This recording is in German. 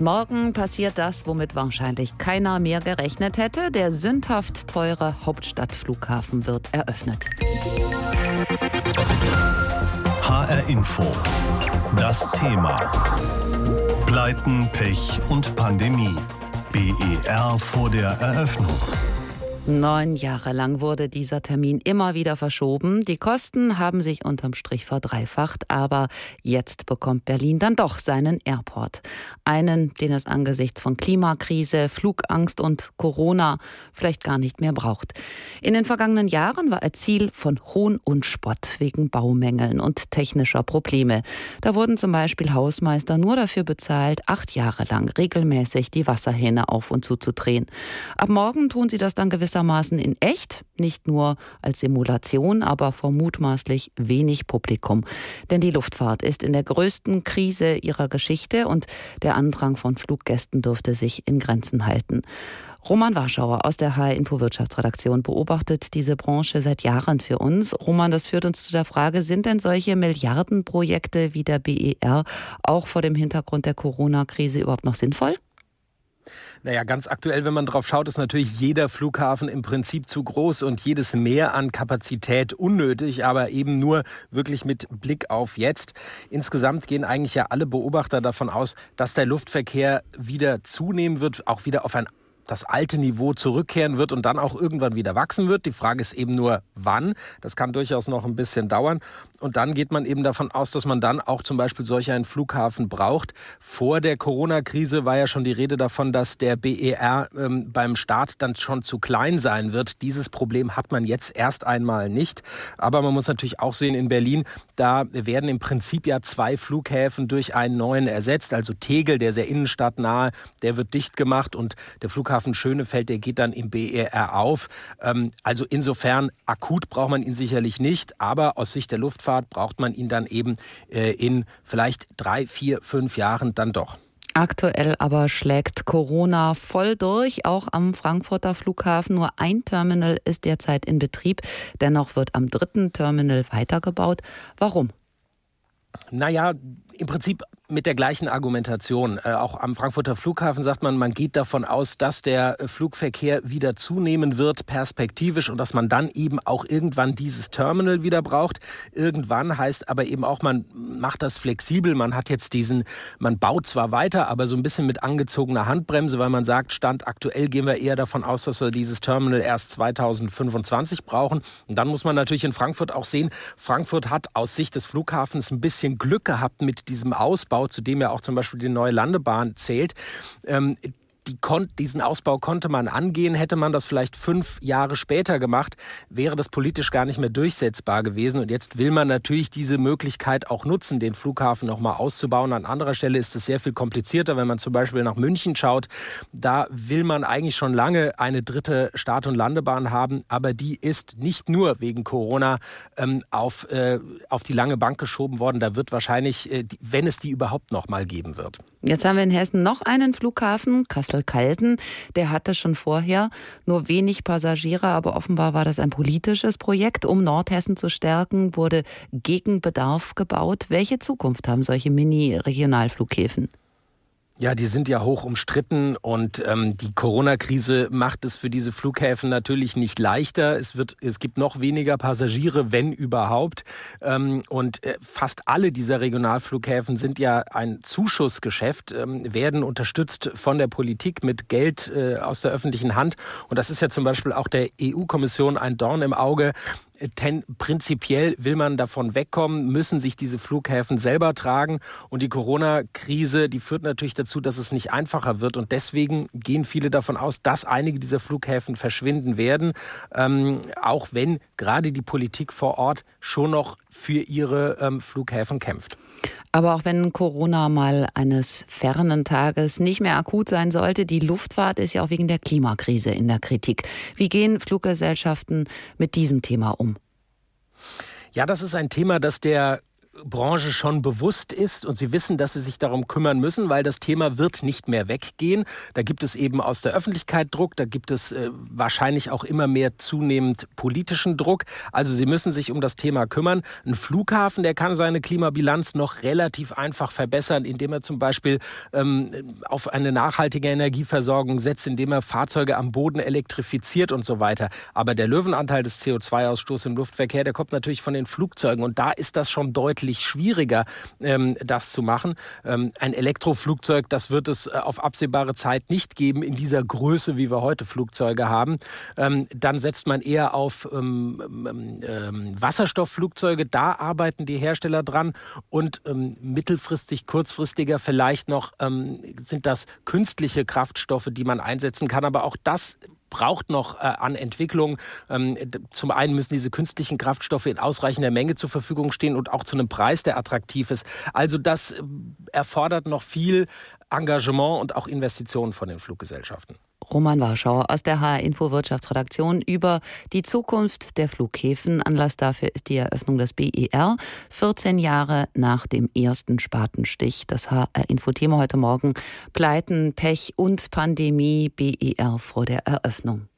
Morgen passiert das, womit wahrscheinlich keiner mehr gerechnet hätte. Der sündhaft teure Hauptstadtflughafen wird eröffnet. HR Info. Das Thema. Pleiten, Pech und Pandemie. BER vor der Eröffnung. Neun Jahre lang wurde dieser Termin immer wieder verschoben. Die Kosten haben sich unterm Strich verdreifacht, aber jetzt bekommt Berlin dann doch seinen Airport. Einen, den es angesichts von Klimakrise, Flugangst und Corona vielleicht gar nicht mehr braucht. In den vergangenen Jahren war er Ziel von Hohn und Spott wegen Baumängeln und technischer Probleme. Da wurden zum Beispiel Hausmeister nur dafür bezahlt, acht Jahre lang regelmäßig die Wasserhähne auf und zuzudrehen. Ab morgen tun sie das dann gewissermaßen gewissermaßen in echt, nicht nur als Simulation, aber vor mutmaßlich wenig Publikum. Denn die Luftfahrt ist in der größten Krise ihrer Geschichte und der Andrang von Fluggästen dürfte sich in Grenzen halten. Roman Warschauer aus der HR Info Wirtschaftsredaktion beobachtet diese Branche seit Jahren für uns. Roman, das führt uns zu der Frage, sind denn solche Milliardenprojekte wie der BER auch vor dem Hintergrund der Corona-Krise überhaupt noch sinnvoll? Naja, ganz aktuell, wenn man drauf schaut, ist natürlich jeder Flughafen im Prinzip zu groß und jedes Mehr an Kapazität unnötig, aber eben nur wirklich mit Blick auf jetzt. Insgesamt gehen eigentlich ja alle Beobachter davon aus, dass der Luftverkehr wieder zunehmen wird, auch wieder auf ein das alte Niveau zurückkehren wird und dann auch irgendwann wieder wachsen wird. Die Frage ist eben nur, wann. Das kann durchaus noch ein bisschen dauern. Und dann geht man eben davon aus, dass man dann auch zum Beispiel solch einen Flughafen braucht. Vor der Corona-Krise war ja schon die Rede davon, dass der BER ähm, beim Start dann schon zu klein sein wird. Dieses Problem hat man jetzt erst einmal nicht. Aber man muss natürlich auch sehen, in Berlin, da werden im Prinzip ja zwei Flughäfen durch einen neuen ersetzt. Also Tegel, der sehr innenstadtnahe, der wird dicht gemacht und der Flughafen Schönefeld, der geht dann im BER auf. Ähm, also insofern akut braucht man ihn sicherlich nicht. Aber aus Sicht der Luftfahrt Luftfahrt braucht man ihn dann eben äh, in vielleicht drei, vier, fünf Jahren dann doch. Aktuell aber schlägt Corona voll durch, auch am Frankfurter Flughafen. Nur ein Terminal ist derzeit in Betrieb. Dennoch wird am dritten Terminal weitergebaut. Warum? Naja, im Prinzip mit der gleichen Argumentation. Äh, auch am Frankfurter Flughafen sagt man, man geht davon aus, dass der äh, Flugverkehr wieder zunehmen wird, perspektivisch, und dass man dann eben auch irgendwann dieses Terminal wieder braucht. Irgendwann heißt aber eben auch, man macht das flexibel. Man hat jetzt diesen, man baut zwar weiter, aber so ein bisschen mit angezogener Handbremse, weil man sagt, Stand aktuell gehen wir eher davon aus, dass wir dieses Terminal erst 2025 brauchen. Und dann muss man natürlich in Frankfurt auch sehen, Frankfurt hat aus Sicht des Flughafens ein bisschen Glück gehabt mit diesem Ausbau Ausbau, zu dem ja auch zum Beispiel die neue Landebahn zählt. Ähm, die diesen Ausbau konnte man angehen. Hätte man das vielleicht fünf Jahre später gemacht, wäre das politisch gar nicht mehr durchsetzbar gewesen. Und jetzt will man natürlich diese Möglichkeit auch nutzen, den Flughafen nochmal auszubauen. An anderer Stelle ist es sehr viel komplizierter, wenn man zum Beispiel nach München schaut. Da will man eigentlich schon lange eine dritte Start- und Landebahn haben, aber die ist nicht nur wegen Corona ähm, auf, äh, auf die lange Bank geschoben worden. Da wird wahrscheinlich, äh, wenn es die überhaupt noch mal geben wird. Jetzt haben wir in Hessen noch einen Flughafen, Kassel-Calden. Der hatte schon vorher nur wenig Passagiere, aber offenbar war das ein politisches Projekt. Um Nordhessen zu stärken, wurde gegen Bedarf gebaut. Welche Zukunft haben solche Mini-Regionalflughäfen? Ja, die sind ja hoch umstritten und ähm, die Corona-Krise macht es für diese Flughäfen natürlich nicht leichter. Es wird, es gibt noch weniger Passagiere, wenn überhaupt. Ähm, und äh, fast alle dieser Regionalflughäfen sind ja ein Zuschussgeschäft, ähm, werden unterstützt von der Politik mit Geld äh, aus der öffentlichen Hand. Und das ist ja zum Beispiel auch der EU-Kommission ein Dorn im Auge. Ten, prinzipiell will man davon wegkommen, müssen sich diese Flughäfen selber tragen. Und die Corona-Krise, die führt natürlich dazu, dass es nicht einfacher wird. Und deswegen gehen viele davon aus, dass einige dieser Flughäfen verschwinden werden. Ähm, auch wenn gerade die Politik vor Ort schon noch für ihre ähm, Flughäfen kämpft. Aber auch wenn Corona mal eines fernen Tages nicht mehr akut sein sollte, die Luftfahrt ist ja auch wegen der Klimakrise in der Kritik. Wie gehen Fluggesellschaften mit diesem Thema um? Ja, das ist ein Thema, das der Branche schon bewusst ist und sie wissen, dass sie sich darum kümmern müssen, weil das Thema wird nicht mehr weggehen. Da gibt es eben aus der Öffentlichkeit Druck, da gibt es äh, wahrscheinlich auch immer mehr zunehmend politischen Druck. Also sie müssen sich um das Thema kümmern. Ein Flughafen, der kann seine Klimabilanz noch relativ einfach verbessern, indem er zum Beispiel ähm, auf eine nachhaltige Energieversorgung setzt, indem er Fahrzeuge am Boden elektrifiziert und so weiter. Aber der Löwenanteil des CO2-Ausstoßes im Luftverkehr, der kommt natürlich von den Flugzeugen und da ist das schon deutlich schwieriger, ähm, das zu machen. Ähm, ein Elektroflugzeug, das wird es äh, auf absehbare Zeit nicht geben in dieser Größe, wie wir heute Flugzeuge haben. Ähm, dann setzt man eher auf ähm, ähm, ähm, Wasserstoffflugzeuge. Da arbeiten die Hersteller dran und mittelfristig, kurzfristiger vielleicht noch sind das künstliche Kraftstoffe, die man einsetzen kann. Aber auch das braucht noch äh, an Entwicklung. Ähm, zum einen müssen diese künstlichen Kraftstoffe in ausreichender Menge zur Verfügung stehen und auch zu einem Preis, der attraktiv ist. Also das äh, erfordert noch viel Engagement und auch Investitionen von den Fluggesellschaften. Roman Warschauer aus der HR Info Wirtschaftsredaktion über die Zukunft der Flughäfen. Anlass dafür ist die Eröffnung des BER, 14 Jahre nach dem ersten Spatenstich. Das HR Info Thema heute Morgen Pleiten, Pech und Pandemie BER vor der Eröffnung.